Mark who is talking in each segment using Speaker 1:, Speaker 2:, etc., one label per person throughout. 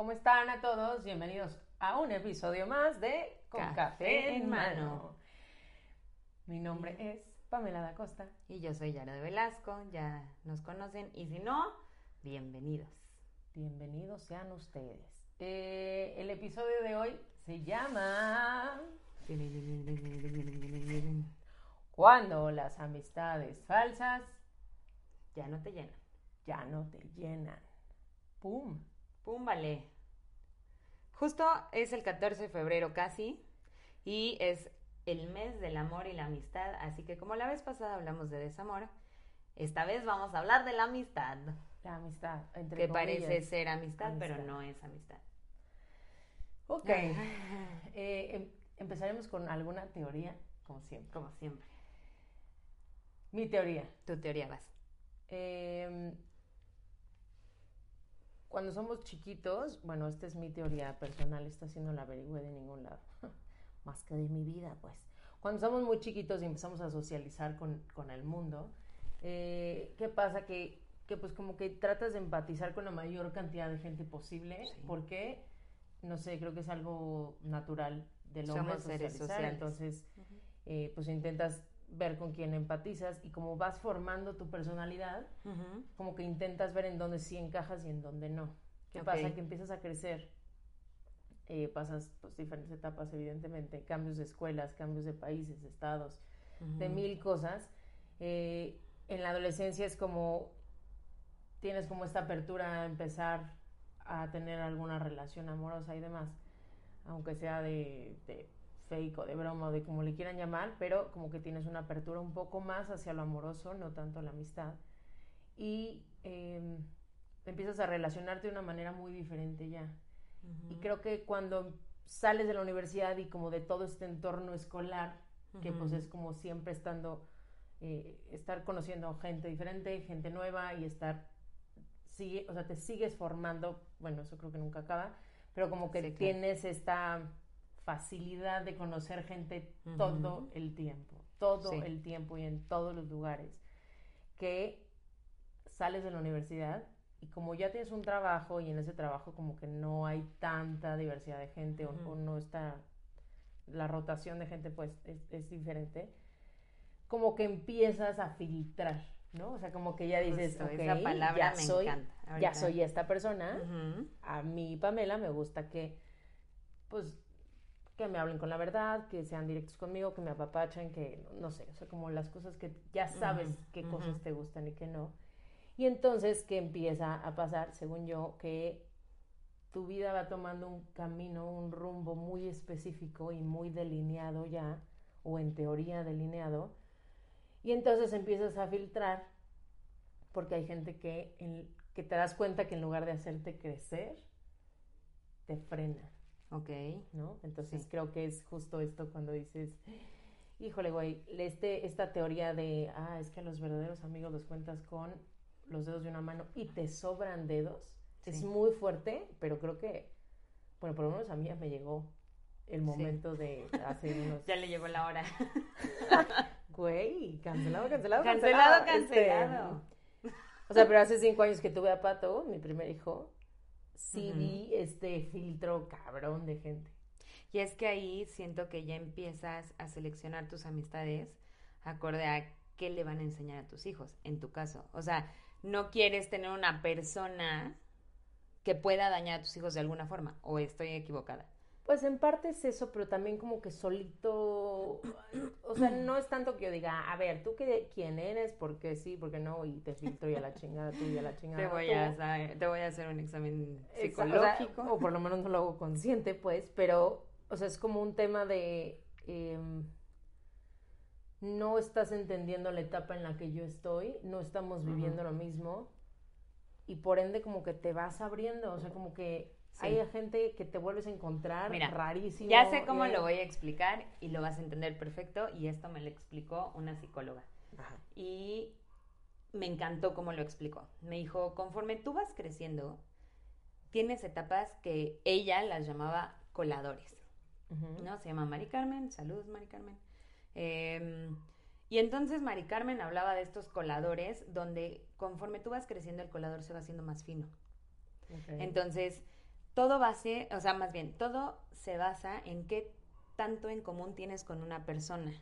Speaker 1: ¿Cómo están a todos? Bienvenidos a un episodio más de Con Café, en Mano. Mi nombre es Pamela da Costa.
Speaker 2: Y yo soy Yara de Velasco, ya nos conocen. Y si no, bienvenidos.
Speaker 1: Bienvenidos sean ustedes. Eh, el episodio de hoy se llama Cuando las amistades falsas
Speaker 2: ya no te llenan.
Speaker 1: Ya no te llenan. ¡Pum!
Speaker 2: ¡Pum, vale! Justo es el 14 de febrero casi y es el mes del amor y la amistad, así que como la vez pasada hablamos de desamor, esta vez vamos a hablar de la amistad.
Speaker 1: La amistad, entre
Speaker 2: Que
Speaker 1: comillas.
Speaker 2: parece ser amistad,
Speaker 1: Amistad.
Speaker 2: pero no es amistad.
Speaker 1: Ok. Eh, em- empezaremos con alguna teoría, como siempre.
Speaker 2: Como siempre.
Speaker 1: Mi teoría.
Speaker 2: Tu teoría vas.
Speaker 1: Em, cuando somos chiquitos, bueno, esta es mi teoría personal, está haciendo la averigüe de ningún lado, más que de mi vida, pues. Cuando somos muy chiquitos y empezamos a socializar con, con el mundo, eh, ¿qué pasa? Que, que pues como que tratas de empatizar con la mayor cantidad de gente posible,
Speaker 2: Sí.
Speaker 1: porque, no sé, creo que es algo natural del hombre
Speaker 2: Somos seres
Speaker 1: socializar,
Speaker 2: sociales.
Speaker 1: entonces eh, pues intentas ver con quién empatizas y como vas formando tu personalidad, como que intentas ver en dónde sí encajas y en dónde no. ¿Qué pasa? Que empiezas a crecer, eh, pasas pues, diferentes etapas, evidentemente, cambios de escuelas, cambios de países, estados, de mil cosas. Eh, en la adolescencia es como tienes como esta apertura a empezar a tener alguna relación amorosa y demás, aunque sea de, de fake o de broma o de como le quieran llamar, pero como que tienes una apertura un poco más hacia lo amoroso, no tanto la amistad. Y eh, empiezas a relacionarte de una manera muy diferente ya. Y creo que cuando sales de la universidad y como de todo este entorno escolar, que pues es como siempre estando, eh, estar conociendo gente diferente, gente nueva y estar, sigue, o sea, te sigues formando, bueno, eso creo que nunca acaba, pero como que
Speaker 2: Sí, claro.
Speaker 1: tienes esta facilidad de conocer gente todo el tiempo, todo
Speaker 2: Sí.
Speaker 1: el tiempo y en todos los lugares, que sales de la universidad y como ya tienes un trabajo y en ese trabajo como que no hay tanta diversidad de gente o- no está la rotación de gente pues es, es diferente, como que empiezas a filtrar, ¿no? O sea, como que ya dices,
Speaker 2: Justo,
Speaker 1: ok,
Speaker 2: esa palabra
Speaker 1: ya
Speaker 2: me
Speaker 1: soy,
Speaker 2: encanta.
Speaker 1: ya soy esta persona, a mí, Pamela, me gusta que, pues, que me hablen con la verdad, que sean directos conmigo, que me apapachen, que, no sé, o sea, como las cosas que ya sabes qué cosas te gustan y qué no. Y entonces, ¿qué empieza a pasar? Según yo, que tu vida va tomando un camino, un rumbo muy específico y muy delineado ya, o en teoría delineado, y entonces empiezas a filtrar, porque hay gente que, en- que te das cuenta que en lugar de hacerte crecer, te frena,
Speaker 2: Ok.
Speaker 1: ¿no? Entonces
Speaker 2: Sí.
Speaker 1: creo que es justo esto cuando dices, híjole, güey, este, esta teoría de, ah, es que a los verdaderos amigos los cuentas con los dedos de una mano y te sobran dedos, es muy fuerte, pero creo que, bueno, por lo menos a mí ya me llegó el momento de hacer unos...
Speaker 2: Ya le llegó la hora.
Speaker 1: Güey, cancelado, cancelado,
Speaker 2: Cancelado,
Speaker 1: Este,
Speaker 2: cancelado.
Speaker 1: o sea, pero hace cinco años que tuve a Pato, mi primer hijo, sí vi este filtro cabrón de gente.
Speaker 2: Y es que ahí siento que ya empiezas a seleccionar tus amistades acorde a qué le van a enseñar a tus hijos, en tu caso. O sea, no quieres tener una persona que pueda dañar a tus hijos de alguna forma, o estoy equivocada.
Speaker 1: Pues en parte es eso, pero también como que solito, o sea, no es tanto que yo diga, a ver, ¿tú qué, quién eres? ¿Por qué sí? ¿Por qué no? Y te filtro y a la chingada tú y a la chingada
Speaker 2: Te voy,
Speaker 1: tú.
Speaker 2: a, te voy a hacer un examen
Speaker 1: Exa- o sea,
Speaker 2: psicológico.
Speaker 1: O, por lo menos no lo hago consciente, pues, pero, o sea, es como un tema de... em, no estás entendiendo la etapa en la que yo estoy, no estamos viviendo lo mismo y por ende como que te vas abriendo, o sea, como que. Hay gente que te vuelves a encontrar
Speaker 2: Mira,
Speaker 1: rarísimo.
Speaker 2: Ya sé cómo lo voy a explicar y lo vas a entender perfecto y esto me lo explicó una psicóloga.
Speaker 1: Ajá.
Speaker 2: y me encantó cómo lo explicó. Me dijo, conforme tú vas creciendo, tienes etapas que ella las llamaba coladores. ¿no? Se llama Mari Carmen, saludos Mari Carmen. Eh, y entonces Mari Carmen hablaba de estos coladores donde conforme tú vas creciendo el colador se va haciendo más fino. Entonces, todo base, o sea, más bien, todo se basa en qué tanto en común tienes con una persona.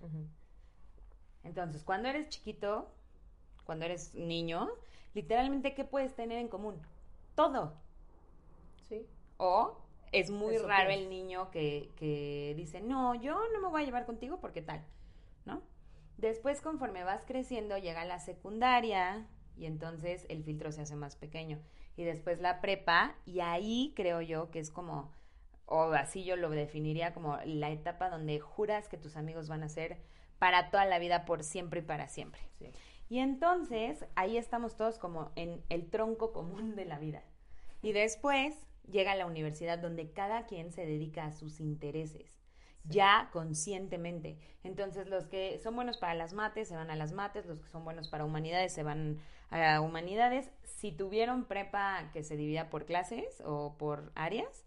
Speaker 2: Entonces, cuando eres chiquito, cuando eres niño, literalmente, ¿qué puedes tener en común? Todo.
Speaker 1: Sí.
Speaker 2: O es muy raro el niño que, que dice, no, yo no me voy a llevar contigo porque tal, ¿no? Después, conforme vas creciendo, llega la secundaria y entonces el filtro se hace más pequeño. Y después la prepa, y ahí creo yo que es como, o así yo lo definiría como la etapa donde juras que tus amigos van a ser para toda la vida, por siempre y para siempre. Y entonces ahí estamos todos como en el tronco común de la vida. Y después llega la universidad donde cada quien se dedica a sus intereses ya conscientemente. Entonces, los que son buenos para las mates se van a las mates, los que son buenos para humanidades se van a humanidades. Si tuvieron prepa que se divida por clases o por áreas,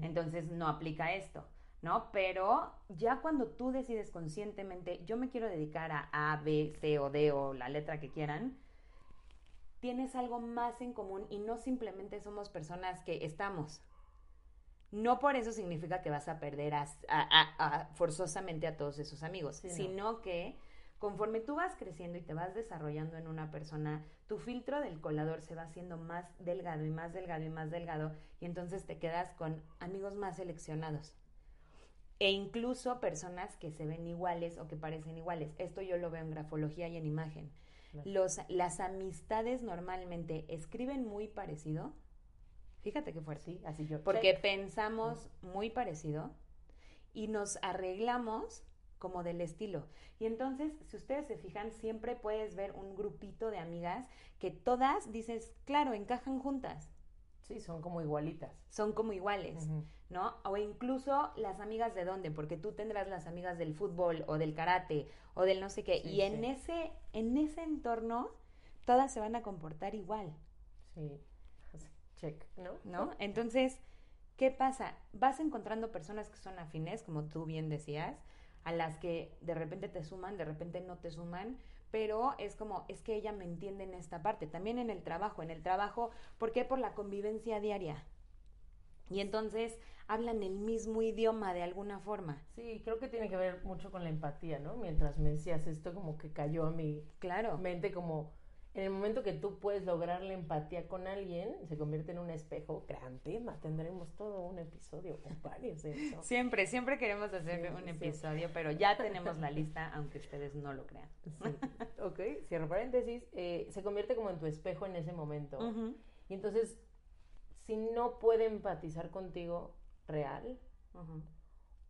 Speaker 2: entonces no aplica esto, ¿no? Pero ya cuando tú decides conscientemente, yo me quiero dedicar a A, B, C o D o la letra que quieran, tienes algo más en común y no simplemente somos personas que estamos, no por eso significa que vas a perder a, forzosamente a todos esos amigos, sino que conforme tú vas creciendo y te vas desarrollando en una persona, tu filtro del colador se va haciendo más delgado y más delgado y más delgado y entonces te quedas con amigos más seleccionados. E incluso personas que se ven iguales o que parecen iguales. Esto yo lo veo en grafología y en imagen. Los, las amistades normalmente escriben muy parecido, Fíjate que fuerte. Sí, así yo. Porque pensamos muy parecido y nos arreglamos como del estilo. Y entonces, si ustedes se fijan, siempre puedes ver un grupito de amigas que todas dices, claro, encajan juntas.
Speaker 1: Sí, son como igualitas.
Speaker 2: Son como iguales, ¿no? O incluso las amigas de dónde, porque tú tendrás las amigas del fútbol o del karate o del no sé qué. y en ese, en ese entorno, todas se van a comportar igual.
Speaker 1: Sí. ¿no?
Speaker 2: ¿No? Entonces, ¿qué pasa? Vas encontrando personas que son afines, como tú bien decías, a las que de repente te suman, de repente no te suman, pero es como, es que ella me entiende en esta parte. También en el trabajo, en el trabajo, ¿por qué? Por la convivencia diaria. Y entonces hablan el mismo idioma de alguna forma.
Speaker 1: Sí, creo que tiene que ver mucho con la empatía, ¿no? Mientras me decías esto, como que cayó a mi
Speaker 2: claro.
Speaker 1: mente como en el momento que tú puedes lograr la empatía con alguien, se convierte en un espejo. Gran tema, tendremos todo un episodio con varios de eso.
Speaker 2: Siempre, siempre queremos hacer un episodio, pero ya tenemos la lista, aunque ustedes no lo crean.
Speaker 1: Sí. Ok, cierro paréntesis. Eh, se convierte como en tu espejo en ese momento. Y entonces, si no puede empatizar contigo real,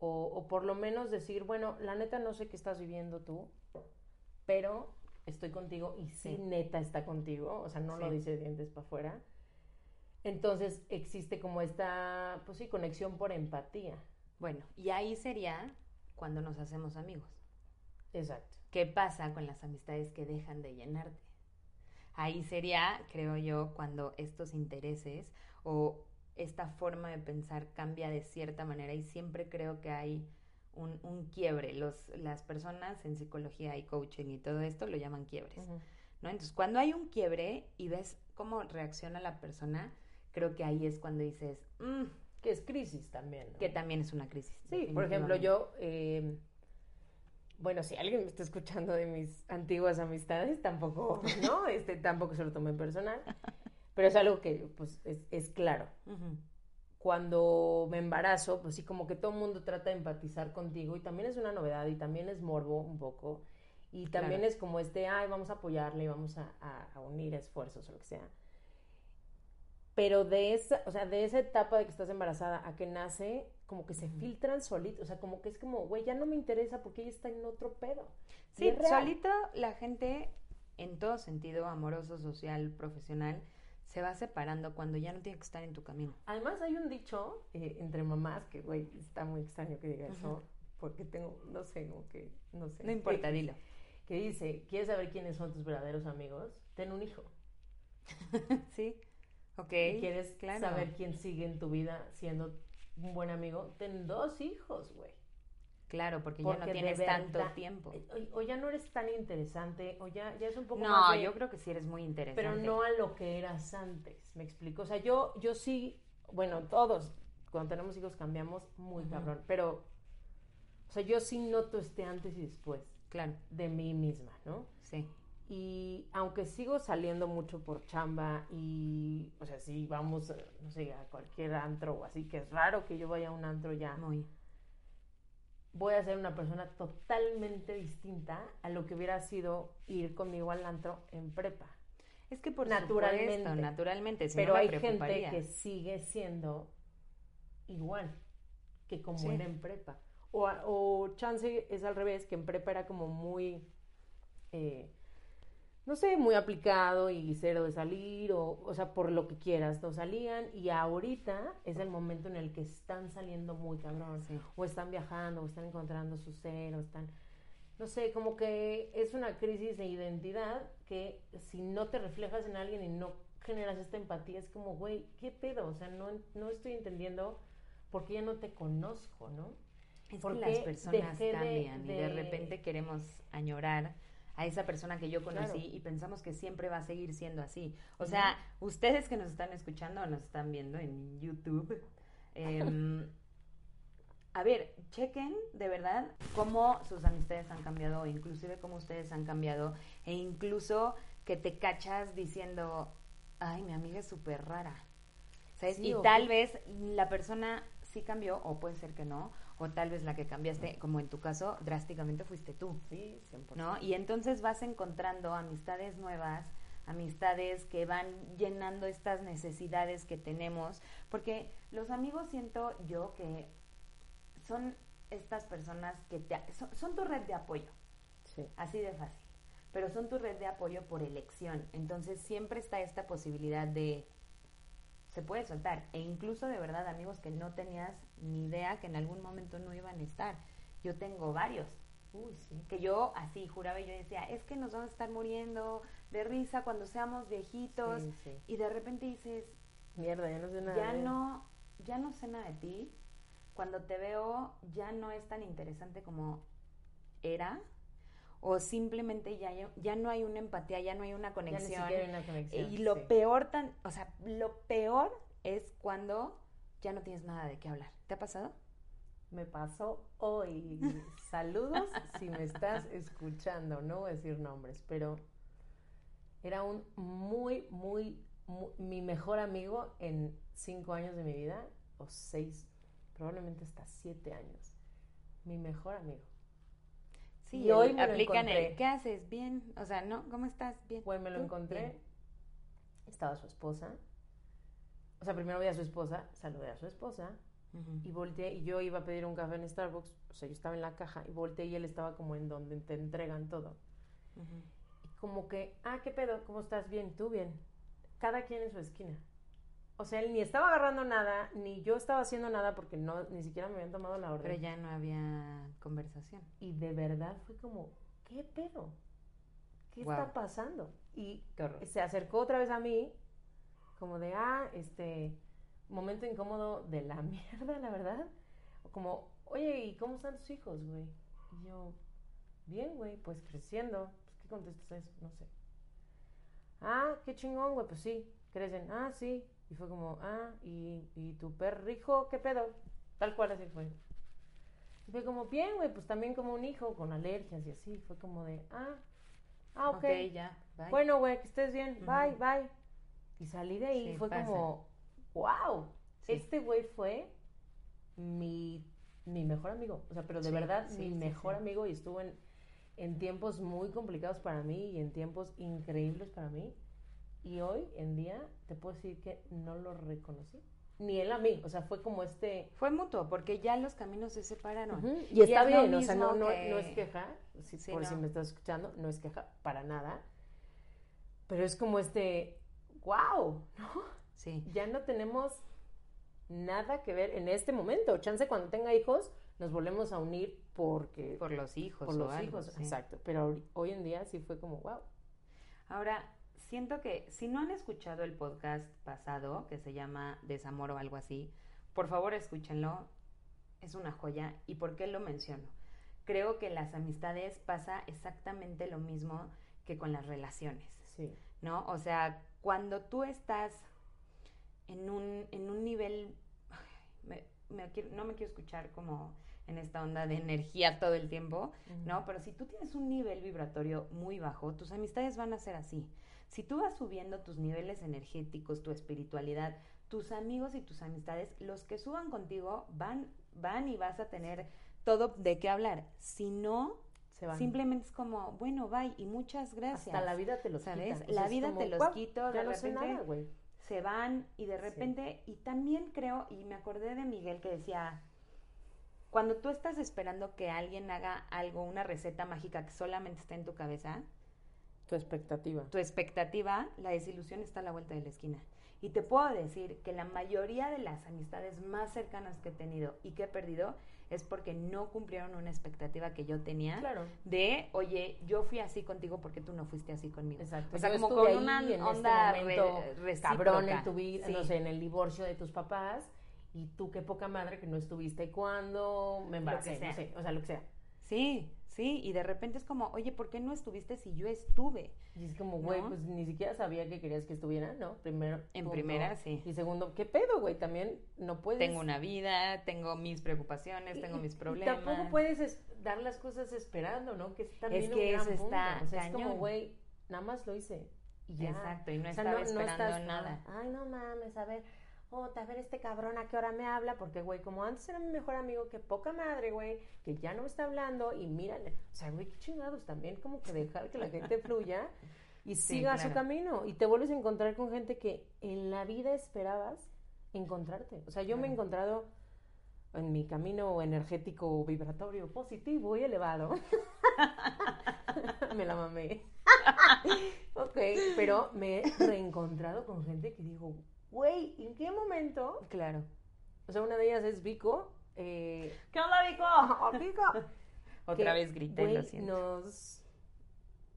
Speaker 1: o, o por lo menos decir, bueno, la neta no sé qué estás viviendo tú, pero estoy contigo y sí, neta está contigo, o sea, no lo dice dientes para afuera. Entonces existe como esta, pues sí, conexión por empatía.
Speaker 2: Bueno, y ahí sería cuando nos hacemos amigos.
Speaker 1: Exacto.
Speaker 2: ¿Qué pasa con las amistades que dejan de llenarte? Ahí sería, creo yo, cuando estos intereses o esta forma de pensar cambia de cierta manera y siempre creo que hay un, un quiebre. Los, las personas en psicología y coaching y todo esto lo llaman quiebres. ¿no? Entonces, cuando hay un quiebre y ves cómo reacciona la persona, creo que ahí es cuando dices, mm,
Speaker 1: que es crisis también.
Speaker 2: Que también es una crisis.
Speaker 1: Sí, por ejemplo, yo, em, bueno, si alguien me está escuchando de mis antiguas amistades, tampoco, ¿no? Este, tampoco se lo tomé personal, pero es algo que, pues, es, es claro cuando me embarazo, pues sí, como que todo el mundo trata de empatizar contigo y también es una novedad y también es morbo un poco y también es como este, ay, vamos a apoyarle, vamos a, a, unir esfuerzos o lo que sea. Pero de esa, o sea, de esa etapa de que estás embarazada a que nace, como que se filtran solitos, o sea, como que es como, güey, ya no me interesa porque ella está en otro pedo.
Speaker 2: Sí, solito la gente, en todo sentido, amoroso, social, profesional, se va separando cuando ya no tiene que estar en tu camino.
Speaker 1: Además hay un dicho eh, entre mamás que, güey, está muy extraño que diga eso, porque tengo, no sé, como que, no sé.
Speaker 2: No importa, dilo.
Speaker 1: Que dice, ¿quieres saber quiénes son tus verdaderos amigos? Ten un hijo.
Speaker 2: sí, ok.
Speaker 1: ¿Quieres saber quién sigue en tu vida siendo un buen amigo? Ten dos hijos, güey.
Speaker 2: Claro, porque, ya no tienes tanto tiempo.
Speaker 1: Eh, o, ya no eres tan interesante, o ya, ya es un poco
Speaker 2: no,
Speaker 1: más.
Speaker 2: No, yo creo que sí eres muy interesante.
Speaker 1: Pero no a lo que eras antes, me explico. O sea, yo, yo sí, bueno, todos, cuando tenemos hijos cambiamos muy cabrón, pero, o sea, yo sí noto este antes y después.
Speaker 2: Claro.
Speaker 1: De mí misma, ¿no?
Speaker 2: Sí.
Speaker 1: Y aunque sigo saliendo mucho por chamba y, o sea, si vamos, no sé, a cualquier antro o así, que es raro que yo vaya a un antro ya.
Speaker 2: Muy.
Speaker 1: Voy a ser una persona totalmente distinta a lo que hubiera sido ir conmigo al antro en prepa.
Speaker 2: Es que por naturalmente, supuesto, naturalmente,
Speaker 1: pero hay gente que sigue siendo igual que como era en prepa. O, o, chance es al revés, que en prepa era como muy, eh, no sé, muy aplicado y cero de salir, o, o sea, por lo que quieras, no salían. Y ahorita es el momento en el que están saliendo muy cabrón, o están viajando, o están encontrando su ser, o están no sé, como que es una crisis de identidad que si no te reflejas en alguien y no generas esta empatía, es como, güey, ¿qué pedo? O sea, no, no estoy entendiendo por qué ya no te conozco, ¿no?
Speaker 2: Es que las personas cambian y de repente queremos añorar a esa persona que yo conocí y pensamos que siempre va a seguir siendo así. O sea, ustedes que nos están escuchando o nos están viendo en YouTube, eh, a ver, chequen de verdad cómo sus amistades han cambiado, inclusive cómo ustedes han cambiado, e incluso que te cachas diciendo, ay, mi amiga es súper rara. ¿Sabes? y tal vez la persona sí cambió, o puede ser que no, o tal vez la que cambiaste, como en tu caso, drásticamente fuiste tú.
Speaker 1: Sí, 100%.
Speaker 2: ¿No? Y entonces vas encontrando amistades nuevas, amistades que van llenando estas necesidades que tenemos, porque los amigos siento yo que son estas personas que te, son, tu red de apoyo. Así de fácil. Pero son tu red de apoyo por elección. Entonces siempre está esta posibilidad de se puede soltar. E incluso de verdad amigos que no tenías ni idea que en algún momento no iban a estar. Yo tengo varios. Uy, sí. Que yo así juraba y yo decía, es que nos vamos a estar muriendo de risa cuando seamos viejitos. Y de repente dices,
Speaker 1: mierda, ya no sé nada.
Speaker 2: Ya no, ya no sé nada de ti cuando te veo ya no es tan interesante como era o simplemente ya, ya no hay una empatía, ya no hay una conexión. y lo peor tan, o sea, lo peor es cuando ya no tienes nada de qué hablar. ¿Te ha pasado?
Speaker 1: Me pasó hoy. Saludos si me estás escuchando, no voy a decir nombres, pero era un muy, muy, muy mi mejor amigo en cinco años de mi vida, o seis, probablemente hasta siete años. Mi mejor amigo.
Speaker 2: Sí, y hoy me aplican el, ¿qué haces? Bien, o sea, ¿no? ¿Cómo estás? Bien.
Speaker 1: Pues me lo encontré, estaba su esposa, o sea, primero vi a su esposa, saludé a su esposa, y volteé, y yo iba a pedir un café en Starbucks, o sea, yo estaba en la caja, y volteé y él estaba como en donde te entregan todo. Y como que, ah, ¿qué pedo? ¿Cómo estás? Bien, tú bien. Cada quien en su esquina o sea, él ni estaba agarrando nada, ni yo estaba haciendo nada porque no, ni siquiera me habían tomado la orden.
Speaker 2: Pero ya no había conversación.
Speaker 1: Y de verdad fue como, ¿qué pedo? ¿Qué está pasando? Y se acercó otra vez a mí, como de, ah, este, momento incómodo de la mierda, la verdad. Como, oye, ¿y cómo están tus hijos, güey? Y yo, bien, güey, pues creciendo. Pues, ¿qué contestas a eso? No sé. Ah, qué chingón, güey, pues sí, crecen. Ah, sí, y fue como, ah, ¿y, y tu perrijo qué pedo? Tal cual así fue. Y fue como, bien, güey, pues también como un hijo con alergias y así. Fue como de, ah, ah, ok.
Speaker 2: ya,
Speaker 1: Bueno, güey, que estés bien, bye, bye. Y salí de ahí y fue como, wow, este güey fue mi, mi mejor amigo. O sea, pero de verdad, mi mejor amigo y estuvo en, en tiempos muy complicados para mí y en tiempos increíbles para mí. Y hoy en día te puedo decir que no lo reconocí. Ni él a mí, o sea, fue como este...
Speaker 2: Fue mutuo, porque ya los caminos se separaron.
Speaker 1: Y, está bien, o sea, no, no, es queja, por si me estás escuchando, no es queja para nada. Pero es como este, wow, ¿no?
Speaker 2: Sí.
Speaker 1: Ya no tenemos nada que ver en este momento. Chance cuando tenga hijos, nos volvemos a unir porque...
Speaker 2: Por los hijos.
Speaker 1: Por los hijos, exacto. Pero hoy en día sí fue como, wow.
Speaker 2: Ahora, siento que si no han escuchado el podcast pasado, que se llama Desamor o algo así, por favor escúchenlo, es una joya. ¿Y por qué lo menciono? Creo que las amistades pasa exactamente lo mismo que con las relaciones.
Speaker 1: Sí.
Speaker 2: ¿No? O sea, cuando tú estás en un, en un nivel, me no me quiero escuchar como en esta onda de energía todo el tiempo, ¿no? Pero si tú tienes un nivel vibratorio muy bajo, tus amistades van a ser así. Si tú vas subiendo tus niveles energéticos, tu espiritualidad, tus amigos y tus amistades, los que suban contigo van, van y vas a tener todo de qué hablar. Si no,
Speaker 1: Se van.
Speaker 2: simplemente es como, bueno, bye y muchas gracias.
Speaker 1: Hasta la vida te los
Speaker 2: ¿Sabes?
Speaker 1: quita.
Speaker 2: La vida
Speaker 1: como,
Speaker 2: te los
Speaker 1: "Guau,
Speaker 2: quito, de
Speaker 1: no
Speaker 2: repente
Speaker 1: nada, güey.
Speaker 2: se van y de
Speaker 1: Sí.
Speaker 2: repente, y también creo, y me acordé de Miguel que decía, cuando tú estás esperando que alguien haga algo, una receta mágica que solamente está en tu cabeza,
Speaker 1: Tu expectativa.
Speaker 2: tu expectativa, la desilusión está a la vuelta de la esquina. Y te puedo decir que la mayoría de las amistades más cercanas que he tenido y que he perdido es porque no cumplieron una expectativa que yo tenía
Speaker 1: Claro.
Speaker 2: de, oye, yo fui así contigo porque tú no fuiste así conmigo.
Speaker 1: Exacto.
Speaker 2: O sea,
Speaker 1: Yo
Speaker 2: como con una
Speaker 1: en
Speaker 2: onda
Speaker 1: este momento
Speaker 2: recíproca.
Speaker 1: cabrón en tu vida,
Speaker 2: Sí.
Speaker 1: no sé, en el divorcio de tus papás y tú qué poca madre que no estuviste cuando me embaracé, no sé, o sea, lo que sea.
Speaker 2: Sí, sí, y de repente es como, oye, ¿por qué no estuviste si yo estuve?
Speaker 1: Y es como, güey,
Speaker 2: ¿No?
Speaker 1: pues ni siquiera sabía que querías que estuviera, ¿no? Primero.
Speaker 2: En primera, sí.
Speaker 1: Y segundo, ¿qué pedo, güey? También no puedes.
Speaker 2: Tengo una vida, tengo mis preocupaciones, tengo
Speaker 1: y-
Speaker 2: mis
Speaker 1: y
Speaker 2: problemas.
Speaker 1: tampoco puedes es- dar las cosas esperando, ¿no? Que es también
Speaker 2: Es
Speaker 1: un
Speaker 2: que
Speaker 1: gran
Speaker 2: eso
Speaker 1: punto.
Speaker 2: está
Speaker 1: O sea, es como,
Speaker 2: cañón.
Speaker 1: güey, nada más lo hice. Y ya.
Speaker 2: Exacto, y no
Speaker 1: O sea,
Speaker 2: estaba esperando
Speaker 1: estás,
Speaker 2: nada.
Speaker 1: Ay, no mames, a ver, oh, a ver este cabrón a qué hora me habla, porque, güey, como antes era mi mejor amigo, que poca madre, güey, que ya no me está hablando y mírale. O sea, güey, qué chingados, también como que dejar que la gente fluya y
Speaker 2: Sí,
Speaker 1: siga su camino. Y te vuelves a encontrar con gente que en la vida esperabas encontrarte. O sea, yo me he encontrado en mi camino energético vibratorio positivo y elevado. me la mamé. ok, pero me he reencontrado con gente que digo, güey, ¿en qué momento?
Speaker 2: Claro.
Speaker 1: O sea, una de ellas es Vico. Eh,
Speaker 2: ¿Qué onda, Vico?
Speaker 1: Vico.
Speaker 2: Otra
Speaker 1: que,
Speaker 2: vez grité,
Speaker 1: güey,
Speaker 2: lo siento.
Speaker 1: Nos.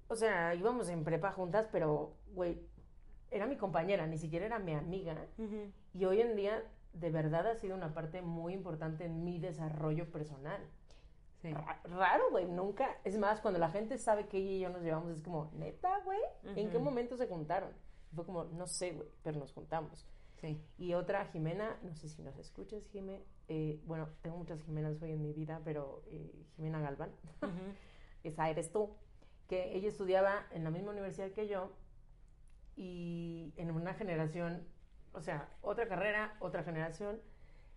Speaker 1: O sea, íbamos en prepa juntas, pero, güey, era mi compañera, ni siquiera era mi amiga. Y hoy en día, de verdad, ha sido una parte muy importante en mi desarrollo personal.
Speaker 2: Sí.
Speaker 1: Raro, güey, nunca. Es más, cuando la gente sabe que ella y yo nos llevamos, es como, neta, güey, ¿en qué momento se juntaron? Fue como, no sé, güey, pero nos juntamos.
Speaker 2: Sí.
Speaker 1: Y otra, Jimena, no sé si nos escuchas, Jime. eh, bueno, tengo muchas Jimenas hoy en mi vida, pero eh, Jimena Galván, esa eres tú. Que ella estudiaba en la misma universidad que yo y en una generación, o sea, otra carrera, otra generación.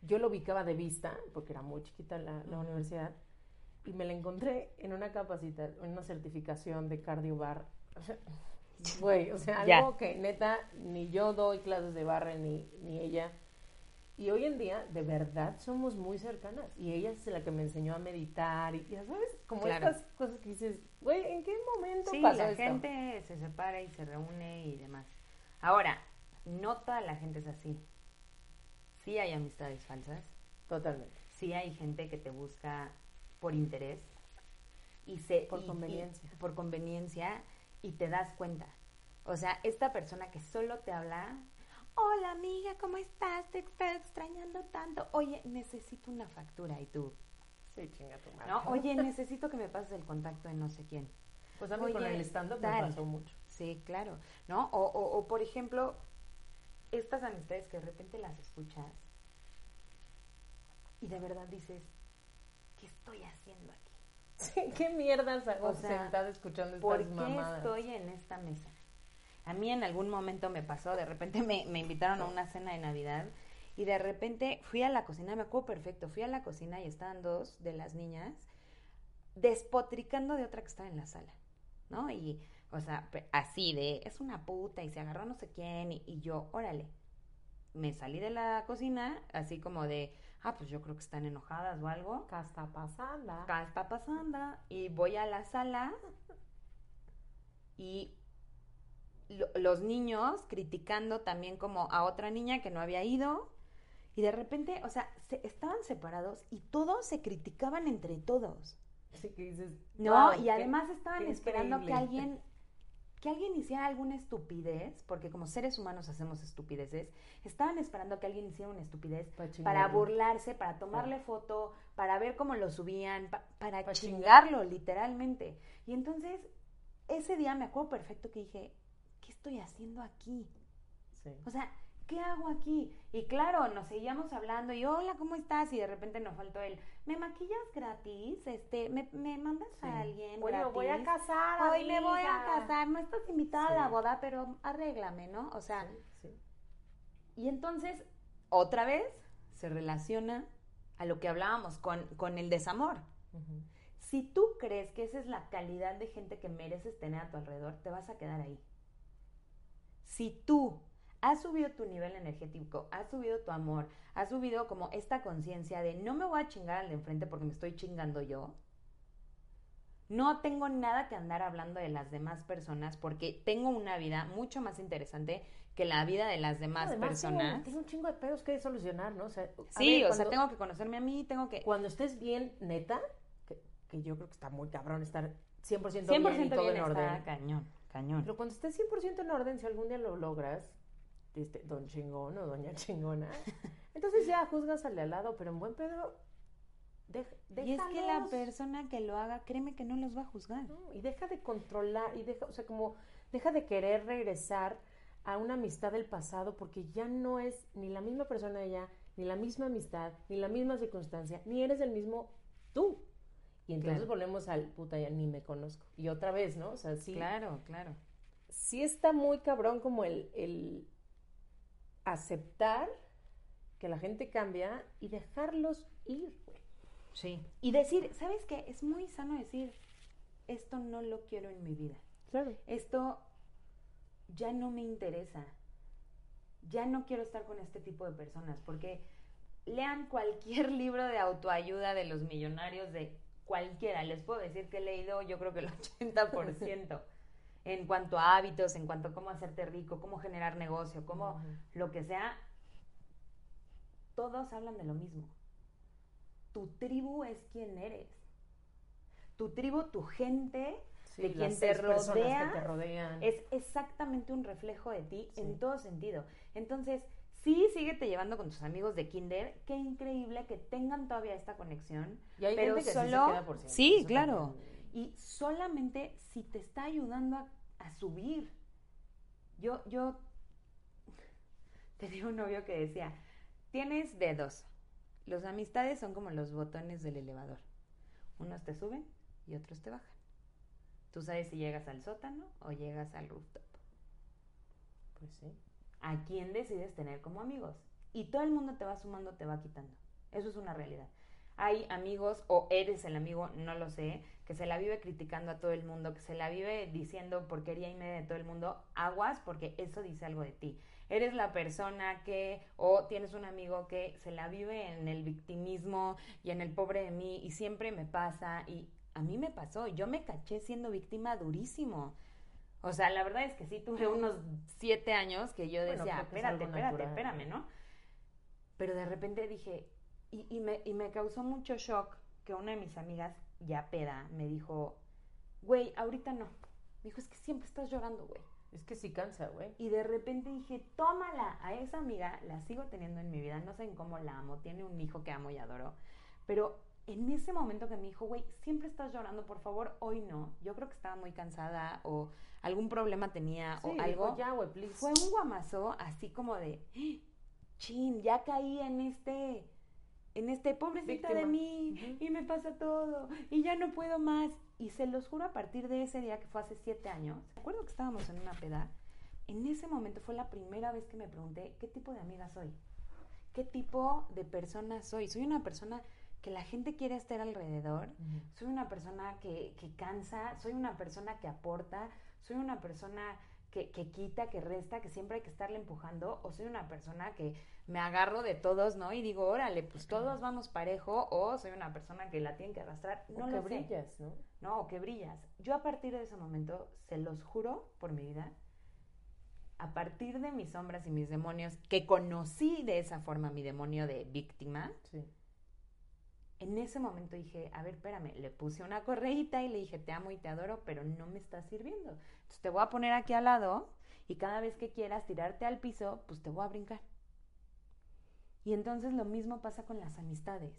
Speaker 1: Yo lo ubicaba de vista, porque era muy chiquita la, la universidad, y me la encontré en una capacitación, en una certificación de cardiobar. O sea, güey, o sea,
Speaker 2: Ya.
Speaker 1: algo que neta ni yo doy clases de barra ni, ni ella. Y hoy en día, de verdad, somos muy cercanas. Y ella es la que me enseñó a meditar. Y ya sabes, como
Speaker 2: Claro.
Speaker 1: estas cosas que dices, güey, ¿en qué momento
Speaker 2: Sí,
Speaker 1: pasó
Speaker 2: la
Speaker 1: esto?
Speaker 2: gente se separa y se reúne y demás. Ahora, no toda la gente es así. Sí hay amistades falsas,
Speaker 1: Totalmente.
Speaker 2: sí hay gente que te busca por interés y se
Speaker 1: Por
Speaker 2: y- y-
Speaker 1: conveniencia.
Speaker 2: por conveniencia y te das cuenta. O sea, esta persona que solo te habla, hola amiga, ¿cómo estás? Te estoy extrañando tanto. Oye, necesito una factura y tú,
Speaker 1: Sí, chinga tu madre.
Speaker 2: ¿no? Oye, necesito que me pases el contacto de no sé quién.
Speaker 1: Pues a mí con el stand-up me pasó mucho.
Speaker 2: Sí, claro, ¿no? O, o, o, por ejemplo, estas amistades que de repente las escuchas y de verdad dices, ¿qué estoy haciendo aquí?
Speaker 1: Sí, ¿Qué mierdas hago
Speaker 2: O sea,
Speaker 1: sentada escuchando estas
Speaker 2: ¿Por qué
Speaker 1: mamadas?
Speaker 2: estoy en esta mesa? A mí en algún momento me pasó, de repente me, me invitaron a una cena de Navidad y de repente fui a la cocina, me acuerdo perfecto, fui a la cocina y estaban dos de las niñas despotricando de otra que estaba en la sala, ¿no? Y, o sea, así de, es una puta y se agarró no sé quién y, y yo, órale, me salí de la cocina así como de, ah, pues yo creo que están enojadas o algo.
Speaker 1: ¿Qué está pasando?
Speaker 2: ¿Qué está pasando? Y voy a la sala y lo- los niños criticando también como a otra niña que no había ido. Y de repente, o sea, se, estaban separados y todos se criticaban entre todos.
Speaker 1: Sí, que dices,
Speaker 2: No,
Speaker 1: "Wow,
Speaker 2: y
Speaker 1: qué-
Speaker 2: además estaban
Speaker 1: qué
Speaker 2: esperando que
Speaker 1: increíble".
Speaker 2: alguien que alguien hiciera alguna estupidez, porque como seres humanos hacemos estupideces, estaban esperando que alguien hiciera una estupidez
Speaker 1: Para
Speaker 2: burlarse, para tomarle foto, para ver cómo lo subían, pa- para
Speaker 1: Pa'
Speaker 2: chingarlo literalmente. Y entonces, ese día me acuerdo perfecto que dije, ¿qué estoy haciendo aquí?
Speaker 1: Sí.
Speaker 2: O sea, ¿qué hago aquí? Y claro, nos seguíamos hablando y hola, ¿cómo estás? Y de repente nos faltó él, ¿me maquillas gratis? Este, ¿me, me mandas a alguien
Speaker 1: Bueno,
Speaker 2: gratis?
Speaker 1: voy a casar,
Speaker 2: Hoy me voy a
Speaker 1: amiga".
Speaker 2: casar, no estás invitada
Speaker 1: Sí.
Speaker 2: a la boda, pero arréglame, ¿no? O sea,
Speaker 1: Sí,
Speaker 2: y entonces, otra vez, se relaciona a lo que hablábamos con, con el desamor. Si tú crees que esa es la calidad de gente que mereces tener a tu alrededor, te vas a quedar ahí. Si tú has subido tu nivel energético, has subido tu amor, has subido como esta conciencia de no me voy a chingar al de enfrente porque me estoy chingando yo, no tengo nada que andar hablando de las demás personas porque tengo una vida mucho más interesante que la vida de las demás
Speaker 1: Además, tengo-
Speaker 2: personas.
Speaker 1: Tengo, un chingo de pedos que solucionar, ¿no? O sea,
Speaker 2: Sí,
Speaker 1: ver,
Speaker 2: o sea,
Speaker 1: cuando-
Speaker 2: tengo que conocerme a mí, tengo que...
Speaker 1: Cuando estés bien, neta, que, que yo creo que está muy cabrón estar 100%,
Speaker 2: 100%
Speaker 1: bien y todo
Speaker 2: bien
Speaker 1: en
Speaker 2: está
Speaker 1: orden.
Speaker 2: cañón, cañón.
Speaker 1: Pero cuando estés 100% en orden, si algún día lo logras, este, don chingón o doña chingona, entonces ya juzgas al de al lado, pero en buen pedo, dej-
Speaker 2: Y es que la persona que lo haga, créeme que no los va a juzgar.
Speaker 1: ¿no? Y deja de controlar, y deja, o sea, como, deja de querer regresar a una amistad del pasado, porque ya no es ni la misma persona ella, ni la misma amistad, ni la misma circunstancia, ni eres el mismo tú. Y entonces
Speaker 2: Claro.
Speaker 1: volvemos al puta, ya ni me conozco. Y otra vez, ¿no? O sea, sí,
Speaker 2: Claro, claro.
Speaker 1: sí está muy cabrón como el, el aceptar que la gente cambia y dejarlos ir.
Speaker 2: Sí. Y decir, ¿sabes qué? Es muy sano decir, esto no lo quiero en mi vida.
Speaker 1: Claro.
Speaker 2: Esto ya no me interesa. Ya no quiero estar con este tipo de personas porque lean cualquier libro de autoayuda de los millonarios de cualquiera. Les puedo decir que he leído yo creo que el 80% en cuanto a hábitos, en cuanto a cómo hacerte rico, cómo generar negocio, cómo lo que sea. Todos hablan de lo mismo. Tu tribu es quien eres. Tu tribu, tu gente,
Speaker 1: Sí,
Speaker 2: de quien te rodea
Speaker 1: te rodean.
Speaker 2: es exactamente un reflejo de ti
Speaker 1: Sí.
Speaker 2: en todo sentido. Entonces, sí, síguete llevando con tus amigos de kinder. Qué increíble que tengan todavía esta conexión.
Speaker 1: y hay
Speaker 2: pero
Speaker 1: gente que sí se
Speaker 2: solo-
Speaker 1: queda por siempre.
Speaker 2: sí, claro.
Speaker 1: también.
Speaker 2: Y solamente si te está ayudando a, a subir. Yo, yo tenía un novio que decía, tienes dedos. Los amistades son como los botones del elevador. Unos te suben y otros te bajan. Tú sabes si llegas al sótano o llegas al rooftop.
Speaker 1: Pues sí.
Speaker 2: ¿A quién decides tener como amigos? Y todo el mundo te va sumando, te va quitando. Eso es una realidad. Hay amigos, o eres el amigo, no lo sé, que se la vive criticando a todo el mundo, que se la vive diciendo porquería y media de todo el mundo. Aguas, porque eso dice algo de ti. Eres la persona que, o tienes un amigo que se la vive en el victimismo y en el pobre de mí, y siempre me pasa, y a mí me pasó, yo me caché siendo víctima durísimo. O sea, la verdad es que sí tuve unos siete años que yo
Speaker 1: Bueno,
Speaker 2: decía,
Speaker 1: que es
Speaker 2: espérate, espérate, espérame, ¿no? Pero de repente dije, y, y me, y me causó mucho shock que una de mis amigas, ya peda, me dijo, güey, ahorita no. Me dijo, es que siempre estás llorando, güey.
Speaker 1: Es que sí cansa, güey.
Speaker 2: Y de repente dije, tómala, a esa amiga la sigo teniendo en mi vida, no sé en cómo la amo, tiene un hijo que amo y adoro, pero en ese momento que me dijo, güey, siempre estás llorando, por favor, hoy no, yo creo que estaba muy cansada o algún problema tenía
Speaker 1: Sí,
Speaker 2: o
Speaker 1: dijo,
Speaker 2: algo,
Speaker 1: ya, güey, please.
Speaker 2: fue un guamazo así como de, "Ah, chin, ya caí en este, en este pobrecita de
Speaker 1: Víctima.
Speaker 2: mí
Speaker 1: Ujú.
Speaker 2: y me pasa todo y ya no puedo más. Y se los juro a partir de ese día que fue hace siete años, recuerdo que estábamos en una peda, en ese momento fue la primera vez que me pregunté qué tipo de amiga soy, qué tipo de persona soy. Soy una persona que la gente quiere estar alrededor,
Speaker 1: Ujú.
Speaker 2: soy una persona que, que cansa, soy una persona que aporta, soy una persona que, que quita, que resta, que siempre hay que estarle empujando, o soy una persona que me agarro de todos, ¿no? Y digo, órale, pues todos vamos parejo, o soy una persona que la tienen que arrastrar, no
Speaker 1: O que
Speaker 2: lo sé.
Speaker 1: brillas, ¿no?
Speaker 2: No, o que brillas. Yo a partir de ese momento, se los juro por mi vida, a partir de mis sombras y mis demonios, que conocí de esa forma mi demonio de víctima,
Speaker 1: Sí.
Speaker 2: En ese momento dije, a ver, espérame, le puse una correíta y le dije, te amo y te adoro, pero no me está sirviendo. Entonces te voy a poner aquí al lado y cada vez que quieras tirarte al piso, pues te voy a brincar. Y entonces lo mismo pasa con las amistades,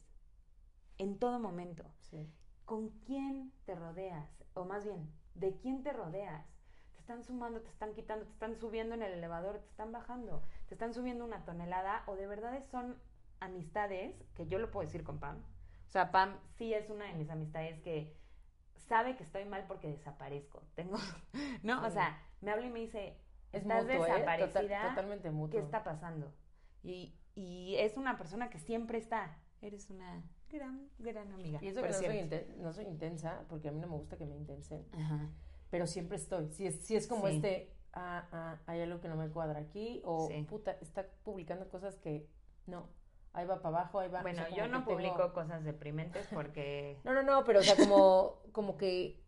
Speaker 2: en todo momento.
Speaker 1: Sí.
Speaker 2: ¿Con quién te rodeas? O más bien, ¿de quién te rodeas? ¿Te están sumando, te están quitando, te están subiendo en el elevador, te están bajando, te están subiendo una tonelada o de verdad son amistades que yo lo puedo decir con Pam. O sea, Pam sí es una de mis amistades que sabe que estoy mal porque desaparezco. Tengo, ¿no? O sea, me habla y me dice, estás
Speaker 1: mutuo, ¿eh?
Speaker 2: desaparecida.
Speaker 1: Total- totalmente mutuo.
Speaker 2: ¿Qué está pasando? Y, y es una persona que siempre está. Eres una gran, gran amiga.
Speaker 1: Y eso que no soy,
Speaker 2: cierto.
Speaker 1: inten- no soy intensa, porque a mí no me gusta que me intensen,
Speaker 2: Ajá.
Speaker 1: pero siempre estoy. Si es, si es como
Speaker 2: Sí.
Speaker 1: este, ah, ah, hay algo que no me cuadra aquí, o
Speaker 2: Sí.
Speaker 1: puta, está publicando cosas que no, ahí va para abajo, ahí va. o
Speaker 2: Bueno,
Speaker 1: sea, como
Speaker 2: yo no
Speaker 1: tengo-
Speaker 2: publico cosas deprimentes porque...
Speaker 1: No, no, no, pero o sea, como, como que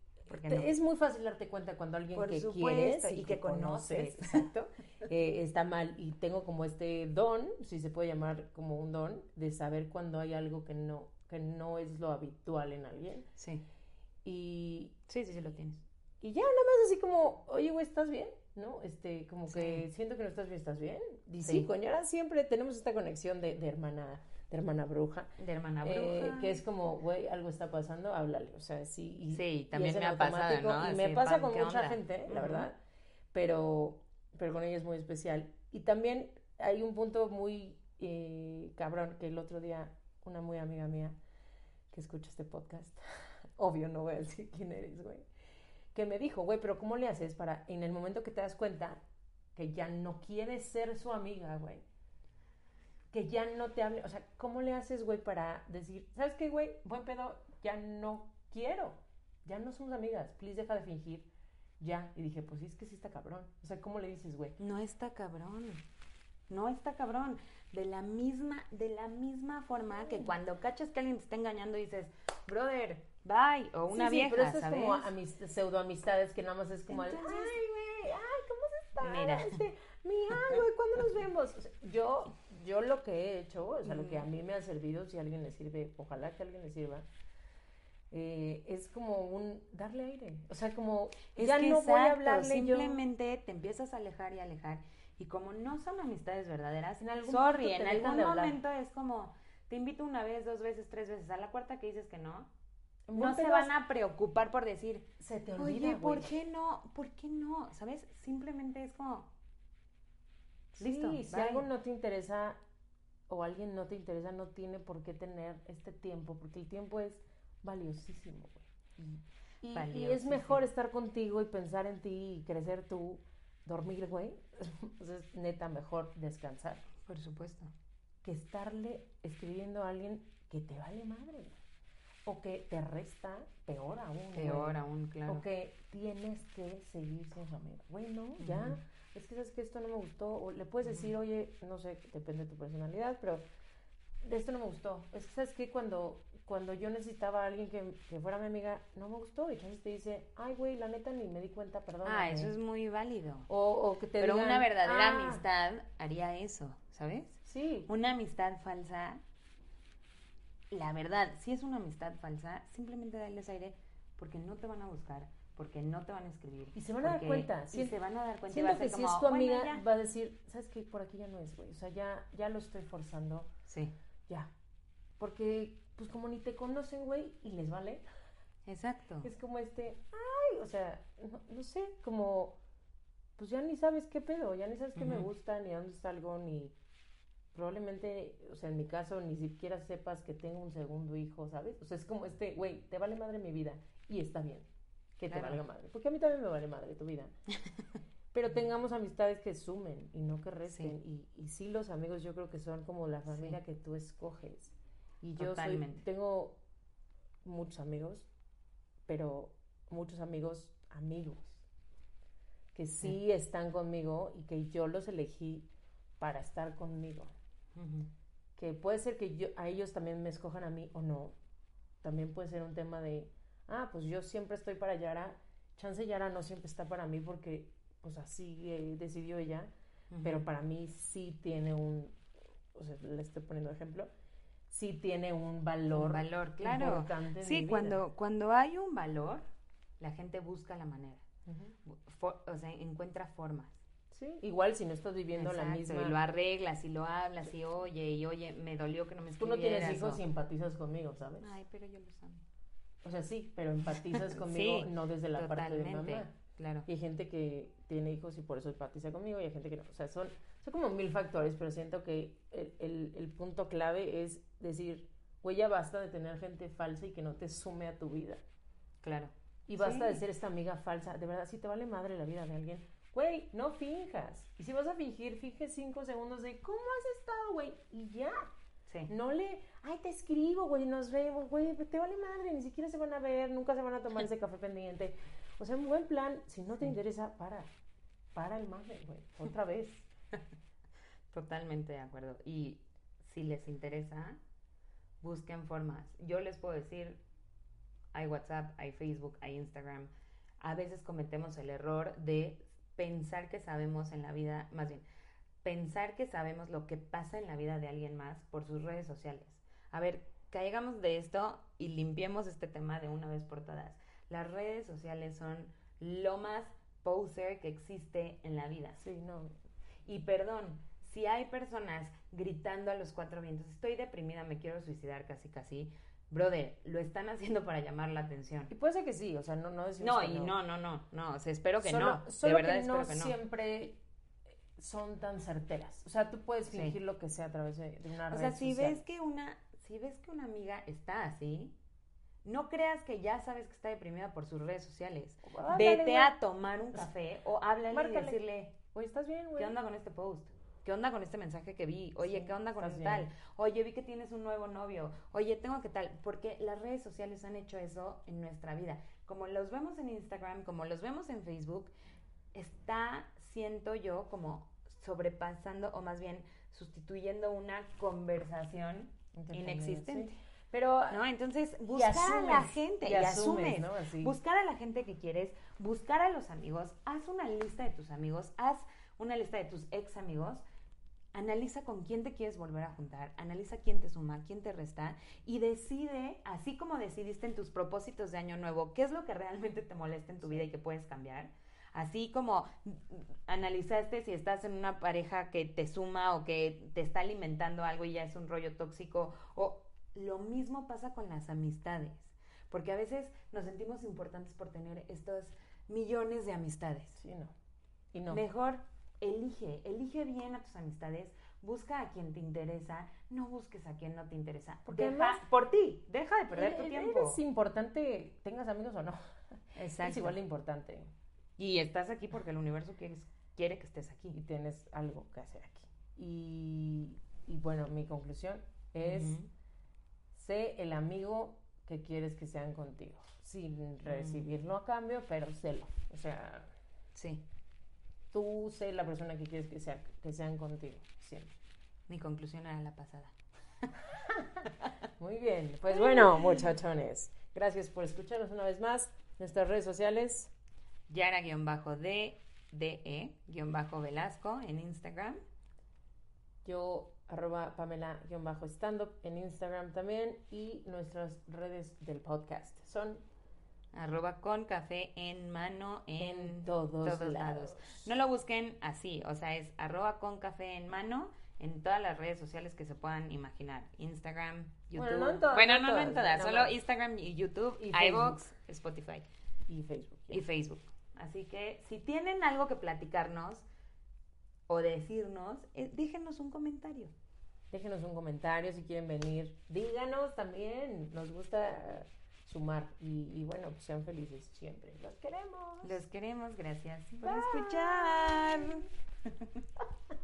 Speaker 2: no.
Speaker 1: es muy fácil darte cuenta cuando alguien
Speaker 2: Por
Speaker 1: que quieres
Speaker 2: y que conoces.
Speaker 1: exacto, eh, está mal. Y tengo como este don, si se puede llamar como un don, de saber cuando hay algo que no, que no es lo habitual en alguien.
Speaker 2: Sí.
Speaker 1: Y,
Speaker 2: Sí, sí, sí lo tienes.
Speaker 1: y ya nada más así como, oye, güey, ¿estás bien? ¿No? Este, como
Speaker 2: Sí.
Speaker 1: que siento que no estás bien, ¿estás bien? Y sí,
Speaker 2: Sí.
Speaker 1: coño, ahora siempre tenemos esta conexión de, de hermana, de hermana bruja.
Speaker 2: De hermana
Speaker 1: eh,
Speaker 2: bruja.
Speaker 1: que es como, güey, algo está pasando, háblale. O sea, sí. Y,
Speaker 2: Sí, también me ha pasado.
Speaker 1: Y me
Speaker 2: Así,
Speaker 1: pasa con
Speaker 2: ¿qué
Speaker 1: mucha
Speaker 2: onda?
Speaker 1: gente, la verdad. Pero, pero con ella es muy especial. Y también hay un punto muy eh, cabrón que el otro día una muy amiga mía que escucha este podcast, obvio no voy a decir quién eres, güey, que me dijo, güey, pero ¿cómo le haces para en el momento que te das cuenta que ya no quieres ser su amiga, güey? Que ya no te hable, o sea, ¿cómo le haces, güey, para decir, ¿sabes qué, güey? Buen pedo, ya no quiero, ya no somos amigas, please deja de fingir, ya. Y dije, pues sí, es que sí está cabrón. O sea, ¿cómo le dices, güey?
Speaker 2: No está cabrón. No está cabrón. De la misma, de la misma forma que cuando cachas que alguien te está engañando dices, brother, bye, o una
Speaker 1: Sí, sí,
Speaker 2: vieja,
Speaker 1: pero eso
Speaker 2: ¿sabes?
Speaker 1: es como amist- pseudo amistades que nada más es como, el, ay,
Speaker 2: Entonces-
Speaker 1: güey, ay, ¿cómo se está?
Speaker 2: Mira.
Speaker 1: Este, mi algo, ¿y cuándo nos vemos? O sea, yo, yo lo que he hecho, o sea, lo que a mí me ha servido, si a alguien le sirve, ojalá que a alguien le sirva, eh, es como un darle aire. O sea, como
Speaker 2: Es
Speaker 1: ya
Speaker 2: que
Speaker 1: no voy a
Speaker 2: exacto,
Speaker 1: hablarle yo.
Speaker 2: simplemente te empiezas a alejar y alejar. Y como no son amistades verdaderas,
Speaker 1: En algún
Speaker 2: sorry, en algún momento es como, te invito una vez, dos veces, tres veces, a la cuarta que dices que no, no se van a preocupar por decir,
Speaker 1: Se te olvida,
Speaker 2: oye, ¿por qué no? ¿Por qué no? ¿Sabes? Simplemente es como, listo,
Speaker 1: Sí, si algo no te interesa o alguien no te interesa, no tiene por qué tener este tiempo, porque el tiempo es valiosísimo, güey. Y, y es mejor estar contigo y pensar en ti y crecer tú, dormir, güey. Pues es neta mejor descansar
Speaker 2: por supuesto.
Speaker 1: que estarle escribiendo a alguien que te vale madre, güey. O que te resta peor aún.
Speaker 2: Peor aún, claro.
Speaker 1: O que tienes que seguir siendo su amigo. Güey, no, ya. Es que sabes que esto no me gustó. O le puedes decir, oye, no sé, depende de tu personalidad, pero de esto no me gustó. Es que sabes que cuando, cuando yo necesitaba a alguien que, que fuera mi amiga, no me gustó. Y entonces te dice, ay, güey, la neta ni me di cuenta, perdón.
Speaker 2: Ah, eso es muy válido.
Speaker 1: O, o que te
Speaker 2: Pero
Speaker 1: digan,
Speaker 2: una verdadera
Speaker 1: "Ah,
Speaker 2: amistad haría eso, ¿sabes?
Speaker 1: Sí.
Speaker 2: Una amistad falsa, la verdad, si es una amistad falsa, simplemente darles aire porque no te van a buscar, porque no te van a escribir.
Speaker 1: Y se van a dar cuenta, siento-
Speaker 2: se van a dar cuenta va
Speaker 1: Siento
Speaker 2: ser
Speaker 1: que si es tu
Speaker 2: "Bueno,
Speaker 1: amiga,
Speaker 2: ya".
Speaker 1: va a decir, ¿sabes qué? Por aquí ya no es, güey. O sea, ya, ya lo estoy forzando.
Speaker 2: Sí,
Speaker 1: Ya. Porque, pues como ni te conocen, güey, y les vale.
Speaker 2: exacto.
Speaker 1: Es como este, ay, o sea, no, no sé, como, pues ya ni sabes qué pedo, ya ni sabes qué me gusta, ni a dónde salgo, ni probablemente, o sea, en mi caso, ni siquiera sepas que tengo un segundo hijo, ¿sabes? O sea, es como este, güey, te vale madre mi vida, y está bien que te valga madre, porque a mí también me vale madre tu vida. Pero tengamos amistades que sumen y no que resten. Y, y sí, los amigos yo creo que son como la familia
Speaker 2: Sí.
Speaker 1: que tú escoges. Y yo soy, tengo muchos amigos, pero muchos amigos, amigos, que sí, están conmigo y que yo los elegí para estar conmigo. Que puede ser que yo, a ellos también me escojan a mí o no. También puede ser un tema de, ah, pues yo siempre estoy para Yara. Chance Yara no siempre está para mí porque, pues así eh, decidió ella. Pero para mí sí tiene un, o sea, le estoy poniendo ejemplo, sí tiene un valor,
Speaker 2: Un valor, claro.
Speaker 1: importante en
Speaker 2: Sí,
Speaker 1: vida.
Speaker 2: cuando, cuando hay un valor, la gente busca la manera. For- o sea, encuentra formas.
Speaker 1: Sí, igual si no estás viviendo la
Speaker 2: Exacto,
Speaker 1: misma...
Speaker 2: Y lo arreglas y lo hablas y oye, y oye, me dolió que no me
Speaker 1: Tú no tienes hijos
Speaker 2: o-
Speaker 1: y empatizas conmigo, ¿sabes?
Speaker 2: Ay, pero yo los amo.
Speaker 1: O sea, sí, pero empatizas conmigo
Speaker 2: Sí,
Speaker 1: no desde la parte de
Speaker 2: totalmente.
Speaker 1: mamá.
Speaker 2: Claro.
Speaker 1: Y hay gente que tiene hijos y por eso empatiza conmigo y hay gente que no. O sea, son, son como mil factores, pero siento que el, el, el punto clave es decir, güey, ya basta de tener gente falsa y que no te sume a tu vida.
Speaker 2: Claro.
Speaker 1: Y basta
Speaker 2: Sí.
Speaker 1: de ser esta amiga falsa. De verdad, si te vale madre la vida de alguien, güey, no finjas. Y si vas a fingir, finge cinco segundos de cómo has estado, güey, y ya.
Speaker 2: Sí.
Speaker 1: No le, ay, te escribo, güey, nos vemos, güey, te vale madre, ni siquiera se van a ver, nunca se van a tomar ese café pendiente. O sea, un buen plan, si no te interesa, para. Para el madre, güey, otra vez.
Speaker 2: Totalmente de acuerdo. Y si les interesa, busquen formas. Yo les puedo decir, hay WhatsApp, hay Facebook, hay Instagram. A veces cometemos el error de pensar que sabemos en la vida, más bien, pensar que sabemos lo que pasa en la vida de alguien más por sus redes sociales. A ver, caigamos de esto y limpiemos este tema de una vez por todas. Las redes sociales son lo más poser que existe en la vida.
Speaker 1: Sí, no.
Speaker 2: Y perdón, si hay personas gritando a los cuatro vientos, estoy deprimida, me quiero suicidar casi casi, brother, lo están haciendo para llamar la atención.
Speaker 1: Y puede ser que sí, o sea, no, no decimos
Speaker 2: No,
Speaker 1: que
Speaker 2: y no, no, no, no, o sea, espero que
Speaker 1: solo,
Speaker 2: no,
Speaker 1: solo
Speaker 2: de verdad
Speaker 1: que no
Speaker 2: espero que no.
Speaker 1: siempre son tan certeras. O sea, tú puedes
Speaker 2: Sí.
Speaker 1: fingir lo que sea a través de, una
Speaker 2: O
Speaker 1: red
Speaker 2: sea, si
Speaker 1: social.
Speaker 2: ves que una, si ves que una amiga está así, no creas que ya sabes que está deprimida por sus redes sociales. Vete a tomar un café o háblale
Speaker 1: Márcale.
Speaker 2: y decirle,
Speaker 1: Güey, ¿estás bien, güey?
Speaker 2: ¿Qué onda con este post? ¿Qué onda con este mensaje que vi? Oye,
Speaker 1: Sí,
Speaker 2: ¿qué onda con tal?
Speaker 1: bien.
Speaker 2: Oye, vi que tienes un nuevo novio. Oye, tengo que tal. Porque las redes sociales han hecho eso en nuestra vida. Como los vemos en Instagram, como los vemos en Facebook, está, siento yo, como sobrepasando o más bien sustituyendo una conversación inexistente.
Speaker 1: sí. Pero
Speaker 2: ¿No? Entonces, buscar a la gente
Speaker 1: y
Speaker 2: y,
Speaker 1: asumes,
Speaker 2: asumes,
Speaker 1: ¿no? Así.
Speaker 2: buscar a la gente que quieres, buscar a los amigos, haz una lista de tus amigos, haz una lista de tus ex amigos, analiza con quién te quieres volver a juntar, analiza quién te suma, quién te resta y decide, así como decidiste en tus propósitos de año nuevo, qué es lo que realmente te molesta en tu vida y que puedes cambiar. Así como analizaste si estás en una pareja que te suma o que te está alimentando algo y ya es un rollo tóxico o lo mismo pasa con las amistades, porque a veces nos sentimos importantes por tener estos millones de amistades.
Speaker 1: Sí, no. Y no.
Speaker 2: Mejor elige, elige bien a tus amistades, busca a quien te interesa, no busques a quien no te interesa.
Speaker 1: Porque
Speaker 2: Deja-
Speaker 1: además-
Speaker 2: por ti, deja de perder tu tiempo.
Speaker 1: Es importante, tengas amigos o no. Es
Speaker 2: Exacto.
Speaker 1: igual de importante.
Speaker 2: Y estás aquí porque el universo quiere, quiere que estés aquí.
Speaker 1: Y tienes algo que hacer aquí. Y, y bueno, mi conclusión es, sé el amigo que quieres que sean contigo. Sin recibirlo a cambio, pero sélo. O sea,
Speaker 2: Sí,
Speaker 1: tú sé la persona que quieres que, sea, que sean contigo. Siempre.
Speaker 2: mi conclusión era la pasada.
Speaker 1: Muy bien. Pues bueno, muchachones. Gracias por escucharnos una vez más. Nuestras redes sociales.
Speaker 2: Yara-DE-Velasco en Instagram.
Speaker 1: Yo, arroba Pamela-stand-up en Instagram también. Y nuestras redes del podcast son
Speaker 2: Arroba con café en mano en,
Speaker 1: en todos,
Speaker 2: todos
Speaker 1: lados.
Speaker 2: lados. No lo busquen así, o sea, es arroba con café en mano en todas las redes sociales que se puedan imaginar. Instagram, YouTube.
Speaker 1: Bueno, no en todas,
Speaker 2: Bueno,
Speaker 1: no
Speaker 2: no,
Speaker 1: en todas,
Speaker 2: solo. Instagram y YouTube,
Speaker 1: Y
Speaker 2: iVoox, Spotify
Speaker 1: Y Facebook.
Speaker 2: y Facebook. Así que si tienen algo que platicarnos o decirnos, eh, déjenos un comentario.
Speaker 1: Déjenos un comentario si quieren venir. Díganos también. Nos gusta sumar. Y, y bueno, pues sean felices siempre. Los queremos.
Speaker 2: Los queremos, gracias por
Speaker 1: Bye.
Speaker 2: escuchar.